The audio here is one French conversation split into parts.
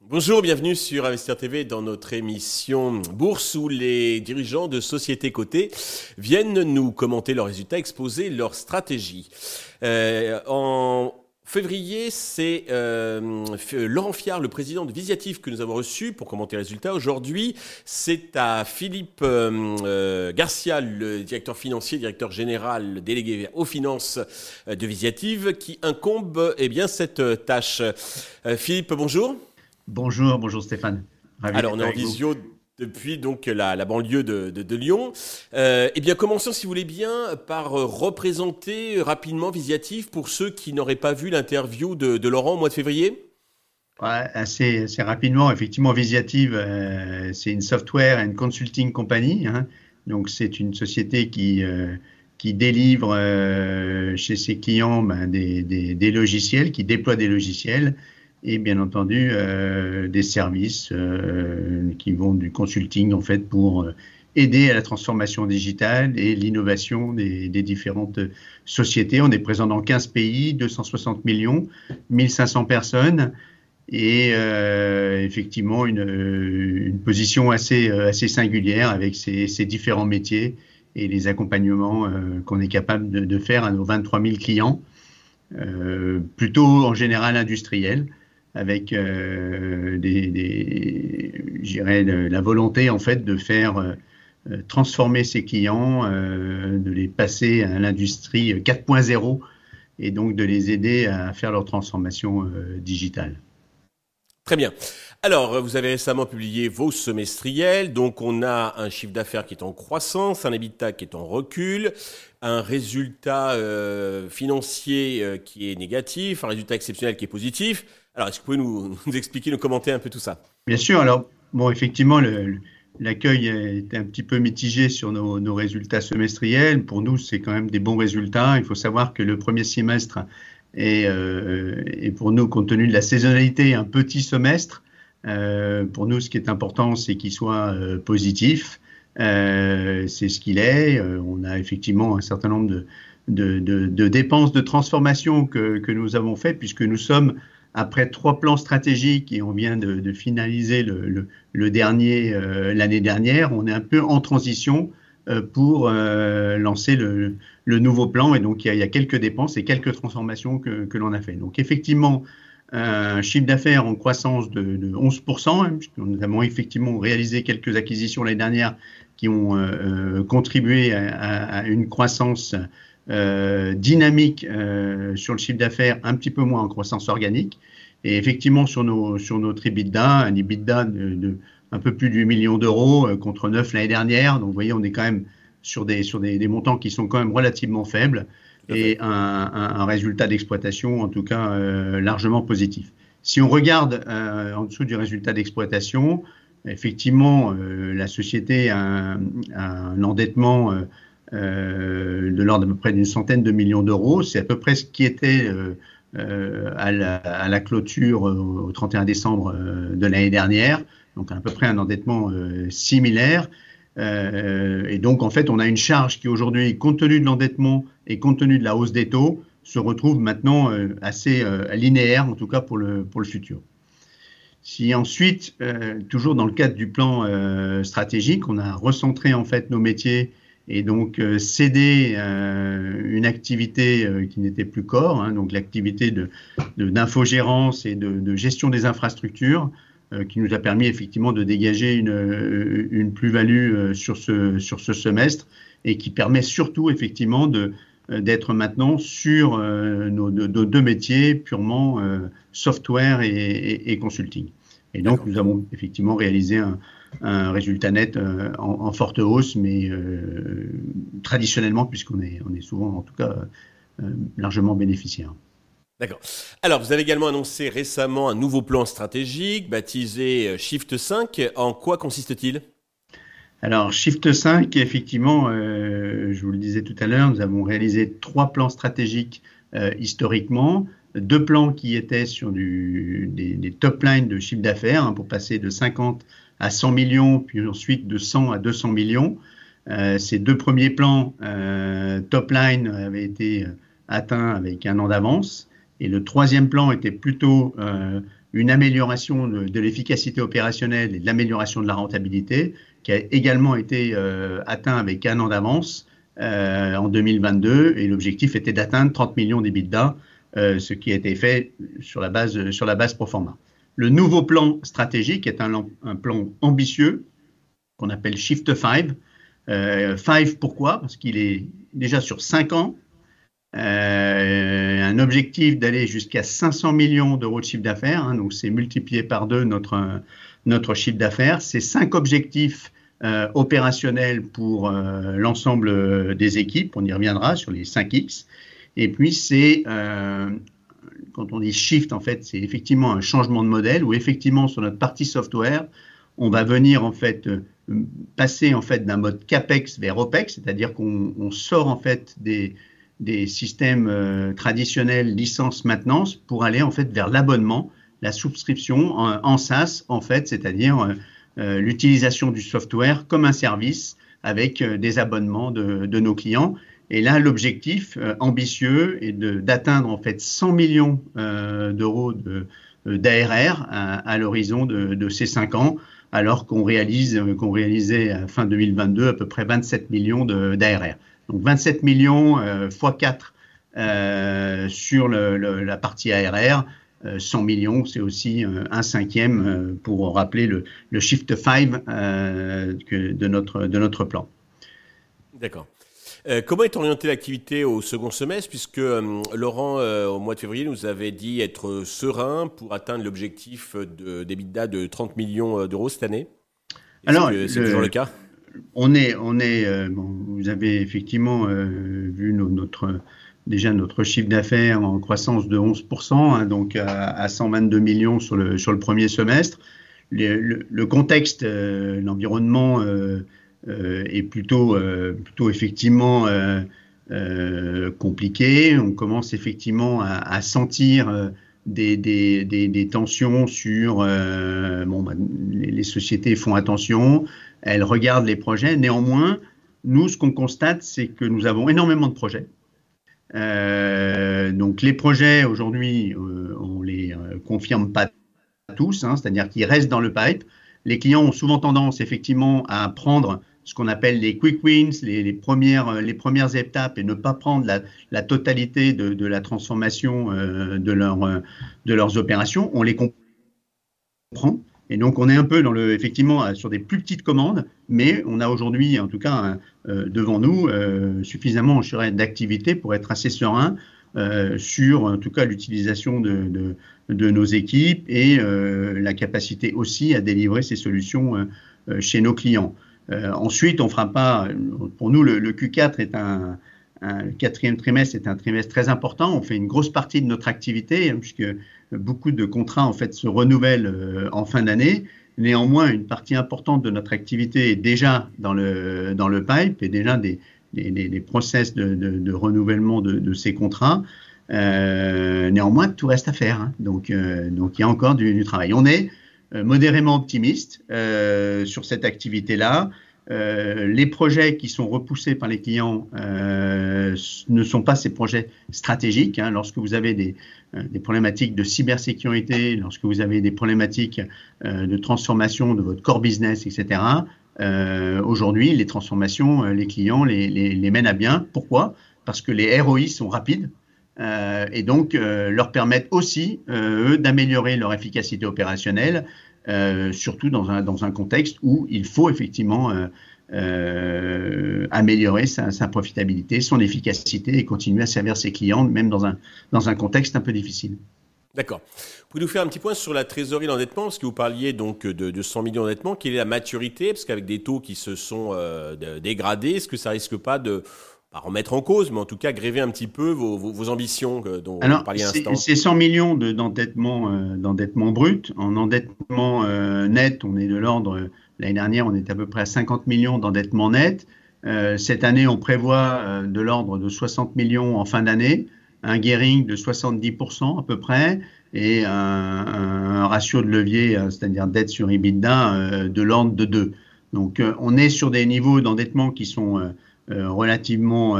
Bonjour, bienvenue sur Investir TV dans notre émission Bourse où les dirigeants de sociétés cotées viennent nous commenter leurs résultats, exposer leurs stratégies. Euh, février, c'est euh, Laurent Fiard, le président de Visiatif, que nous avons reçu pour commenter les résultats. Aujourd'hui, c'est à Philippe euh, Garcia, le directeur financier, directeur général délégué aux finances de Visiative, qui incombe eh bien, cette tâche. Philippe, bonjour. Bonjour, bonjour Stéphane. Alors on est en visio depuis donc la, banlieue de, Lyon. Euh, eh bien, commençons, si vous voulez bien, par représenter rapidement Visiatif pour ceux qui n'auraient pas vu l'interview de, Laurent au mois de février. assez, rapidement. Effectivement, Visiative, euh, c'est une software and consulting company. Hein. Donc, c'est une société qui, euh, qui délivre chez ses clients ben, des, logiciels, qui déploie des logiciels et bien entendu euh, des services euh, qui vont du consulting en fait pour euh, aider à la transformation digitale et l'innovation des, des, différentes sociétés. On est présent dans 15 pays, 260 millions, 1500 personnes et effectivement une, une, position assez, assez singulière avec ces, différents métiers et les accompagnements qu'on est capable de, de, faire à nos 23 000 clients, plutôt en général industriels avec euh, des, des la volonté en fait de faire euh, transformer ses clients, euh, de les passer à l'industrie 4.0 et donc de les aider à faire leur transformation digitale. Très bien. Alors, vous avez récemment publié vos semestriels. Donc, on a un chiffre d'affaires qui est en croissance, un habitat qui est en recul, un résultat financier qui est négatif, un résultat exceptionnel qui est positif. Alors, est-ce que vous pouvez nous, expliquer, nous commenter un peu tout ça? Bien sûr. Alors, bon, effectivement, l'accueil est un petit peu mitigé sur nos, résultats semestriels. Pour nous, c'est quand même des bons résultats. Il faut savoir que le premier semestre est, euh, pour nous, compte tenu de la saisonnalité, un petit semestre. Euh, pour nous, ce qui est important, c'est qu'il soit euh, positif. c'est ce qu'il est. on a effectivement un certain nombre de, de, dépenses de transformation que, que, nous avons faites, puisque nous sommes après trois plans stratégiques et on vient de, finaliser le, dernier euh, l'année dernière, on est un peu en transition euh, pour euh, lancer le, nouveau plan et donc il y, a, quelques dépenses et quelques transformations que, l'on a fait. Donc effectivement, un chiffre d'affaires en croissance de, 11%, hein, nous avons effectivement réalisé quelques acquisitions l'année dernière qui ont contribué à, une croissance euh, dynamique euh, sur le chiffre d'affaires, un petit peu moins en croissance organique. Et effectivement, sur, nos, sur notre EBITDA, un EBITDA de, un peu plus de 8 millions d'euros euh, contre 9 l'année dernière. Donc, vous voyez, on est quand même sur des, sur des, montants qui sont quand même relativement faibles et un, résultat d'exploitation, en tout cas, largement positif. Si on regarde en dessous du résultat d'exploitation, effectivement, la société a un, endettement euh, de l'ordre d'à peu près d'une centaine de millions d'euros. C'est à peu près ce qui était euh, euh, à, la, clôture au 31 décembre de l'année dernière, donc à peu près un endettement similaire. Et donc, en fait, on a une charge qui aujourd'hui, compte tenu de l'endettement et compte tenu de la hausse des taux, se retrouve maintenant assez linéaire, en tout cas pour le, pour le futur. Si ensuite, toujours dans le cadre du plan stratégique, on a recentré en fait nos métiers et donc euh, euh, une activité euh, qui n'était plus corps, hein, donc l'activité d'infogérance de, et de, gestion des infrastructures, qui nous a permis effectivement de dégager une, une plus-value sur ce, sur ce semestre et qui permet surtout effectivement de d'être maintenant sur nos, deux métiers purement software et, et, consulting. Et donc nous avons effectivement réalisé un, un résultat net euh, en, forte hausse, mais euh, traditionnellement, puisqu'on est, on est souvent, en tout cas, euh, largement bénéficiaire. D'accord. Alors, vous avez également annoncé récemment un nouveau plan stratégique baptisé Shift 5. En quoi consiste-t-il? Alors, Shift 5, effectivement, je vous le disais tout à l'heure, nous avons réalisé trois plans stratégiques historiquement, deux plans qui étaient sur du, des, top lines de chiffre d'affaires hein, pour passer de 50 à 100 millions, puis ensuite de 100 à 200 millions. ces deux premiers plans top line avaient été atteints avec un an d'avance. Et le troisième plan était plutôt une amélioration de, l'efficacité opérationnelle et de l'amélioration de la rentabilité, qui a également été atteint avec un an d'avance en 2022. Et l'objectif était d'atteindre 30 millions d'EBITDA euh, ce qui a été fait sur la base, sur la base Proforma. Le nouveau plan stratégique est un, plan ambitieux qu'on appelle Shift 5. Euh, 5 pourquoi? Parce qu'il est déjà sur 5 ans. Euh, un objectif d'aller jusqu'à 500 millions d'euros de chiffre d'affaires, hein, donc c'est multiplié par deux notre, notre chiffre d'affaires. C'est cinq objectifs euh, opérationnels pour euh, l'ensemble des équipes, on y reviendra sur les 5X. Et puis, c'est, quand on dit shift, en fait, c'est effectivement un changement de modèle où effectivement, sur notre partie software, on va venir, en fait, passer, en fait, d'un mode CAPEX vers OPEX, c'est-à-dire qu'on sort, en fait, des, des systèmes euh, traditionnels licence maintenance pour aller, en fait, vers l'abonnement, la souscription en, SaaS, en fait, c'est-à-dire l'utilisation du software comme un service avec des abonnements de, de nos clients. Et là, l'objectif euh, ambitieux est d'atteindre en fait 100 millions euh, d'euros euh, d'ARR à, l'horizon de, ces cinq ans, alors qu'on réalise qu'on réalisait à fin 2022 à peu près 27 millions d'ARR. Donc 27 millions x 4 sur la partie ARR. 100 millions, c'est aussi un cinquième pour rappeler le, shift 5 de, notre, de notre plan. D'accord. Euh, comment est orientée l'activité au second semestre Puisque euh, Laurent, euh, au mois de février, nous avait dit être serein pour atteindre l'objectif d'EBITDA de, 30 millions d'euros cette année? Alors, c'est toujours le cas? On est, on est, vous avez effectivement vu notre, déjà notre chiffre d'affaires en croissance de 11%, hein, donc à, 122 millions sur le, sur le premier semestre. Le, contexte, l'environnement euh, est plutôt, euh, plutôt effectivement euh, compliqué. On commence effectivement à sentir des, tensions sur bon, bah, les, sociétés font attention, elles regardent les projets. Néanmoins, nous, ce qu'on constate, c'est que nous avons énormément de projets. Euh, donc les projets aujourd'hui, euh, on les confirme pas tous, hein, c'est-à-dire qu'ils restent dans le pipe. Les clients ont souvent tendance effectivement à prendre ce qu'on appelle les quick wins, les, premières, euh, les premières étapes et ne pas prendre la, totalité de, la transformation euh, euh, de leurs opérations. On les comprend. Et donc, on est un peu dans le, effectivement sur des plus petites commandes, mais on a aujourd'hui, en tout cas, devant nous, suffisamment d'activité pour être assez serein sur, en tout cas, l'utilisation de, nos équipes et la capacité aussi à délivrer ces solutions chez nos clients. Euh, ensuite, on fera pas. Pour nous, le, Q4 est un, quatrième trimestre est un trimestre très important. On fait une grosse partie de notre activité hein, puisque beaucoup de contrats en fait se renouvellent euh, en fin d'année. Néanmoins, une partie importante de notre activité est déjà dans le dans le pipe et déjà des des, process de, renouvellement de, ces contrats. Euh, néanmoins, tout reste à faire. Hein. Donc, donc, il y a encore du, du travail. On est euh, modérément optimiste euh, sur cette activité-là. Euh, les projets qui sont repoussés par les clients euh, ne sont pas ces projets stratégiques. Hein. Lorsque vous avez des, des, problématiques de cybersécurité, lorsque vous avez des problématiques de transformation de votre core business, etc., aujourd'hui, les transformations, les clients les, les, les, mènent à bien. Pourquoi? Parce que les ROI sont rapides. Euh, et donc euh, leur permettent aussi, euh, eux, d'améliorer leur efficacité opérationnelle, surtout dans un, dans un contexte où il faut effectivement améliorer sa, profitabilité, son efficacité et continuer à servir ses clients, même dans un, dans un contexte un peu difficile. D'accord. Pouvez-vous faire un petit point sur la trésorerie d'endettement Parce que vous parliez donc de 100 millions d'endettement. Quelle est la maturité? Parce qu'avec des taux qui se sont dégradés, est-ce que ça risque pas de pas remettre en cause, mais en tout cas gréver un petit peu vos, vos, ambitions dont vous parliez un instant. C'est 100 millions d'endettement euh, d'endettement brut. En endettement euh, net, on est de l'ordre, l'année dernière, on était à peu près à 50 millions d'endettement net. Euh, cette année, on prévoit euh, de l'ordre de 60 millions en fin d'année, un gearing de 70% à peu près, et un, un ratio de levier, c'est-à-dire dette sur EBITDA, de l'ordre de 2. Donc on est sur des niveaux d'endettement qui sont relativement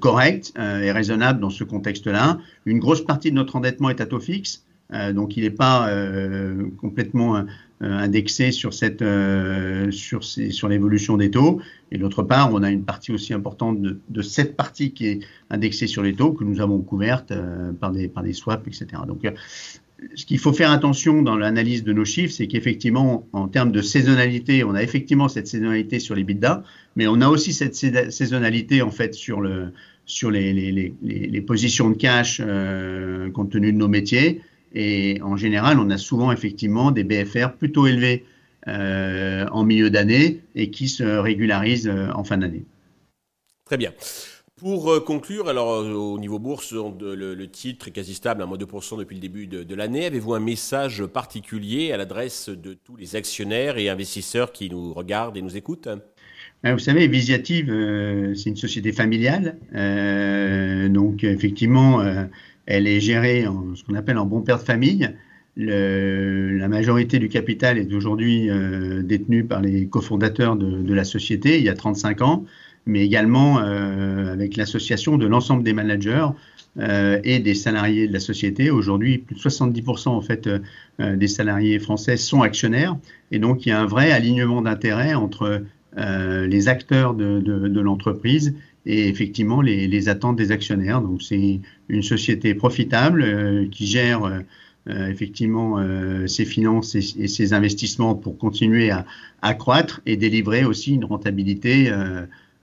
corrects et raisonnables dans ce contexte-là. Une grosse partie de notre endettement est à taux fixe. donc il n'est pas complètement euh, indexé sur cette euh, sur sur l'évolution des taux et d'autre part on a une partie aussi importante de, de, cette partie qui est indexée sur les taux que nous avons couverte euh, par des par des swaps etc donc ce qu'il faut faire attention dans l'analyse de nos chiffres, c'est qu'effectivement, en termes de saisonnalité, on a effectivement cette saisonnalité sur les bidas, mais on a aussi cette saisonnalité en fait sur le sur les, les, les, les positions de cash euh, compte tenu de nos métiers. Et en général, on a souvent effectivement des BFR plutôt élevés euh, en milieu d'année et qui se régularisent euh, en fin d'année. Très bien. Pour euh, conclure, alors au niveau bourse, le, titre est quasi stable à moins 2% depuis le début de, l'année. Avez-vous un message particulier à l'adresse de tous les actionnaires et investisseurs qui nous regardent et nous écoutent? Vous savez, Visiative, c'est une société familiale. donc effectivement, elle est gérée en ce qu'on appelle en bon père de famille. Le, la majorité du capital est aujourd'hui euh, détenue par les cofondateurs de, la société il y a 35 ans, mais également euh, avec l'association de l'ensemble des managers euh, et des salariés de la société. Aujourd'hui, plus de 70% en fait euh, des salariés français sont actionnaires, et donc il y a un vrai alignement d'intérêts entre les acteurs de, de, de l'entreprise et effectivement les, les, attentes des actionnaires. Donc c'est une société profitable euh, qui gère euh, effectivement euh, ses finances et, et, ses investissements pour continuer à, à, croître et délivrer aussi une rentabilité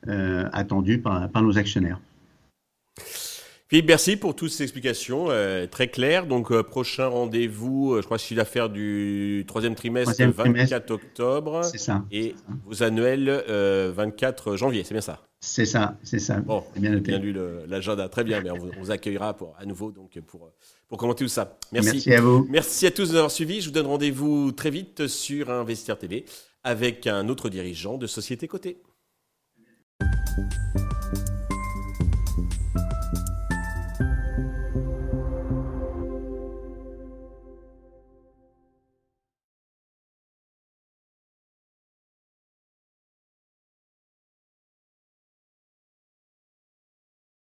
euh, attendue par, par nos actionnaires. Philippe, merci pour toutes ces explications euh, très claires. Donc, euh, prochain rendez-vous, euh, je crois que c'est l'affaire du troisième trimestre, troisième 24 trimestre. octobre. C'est ça. Et ça. vos annuels, 24 janvier, c'est bien ça? C'est ça, c'est ça. Bon, bien, bien lu l'agenda, très bien. Mais on, on vous accueillera pour, à nouveau donc, pour, pour commenter tout ça. Merci. Merci à vous. Merci à tous de nous avoir suivis. Je vous donne rendez-vous très vite sur Investir TV avec un autre dirigeant de Société Côté. Thank you.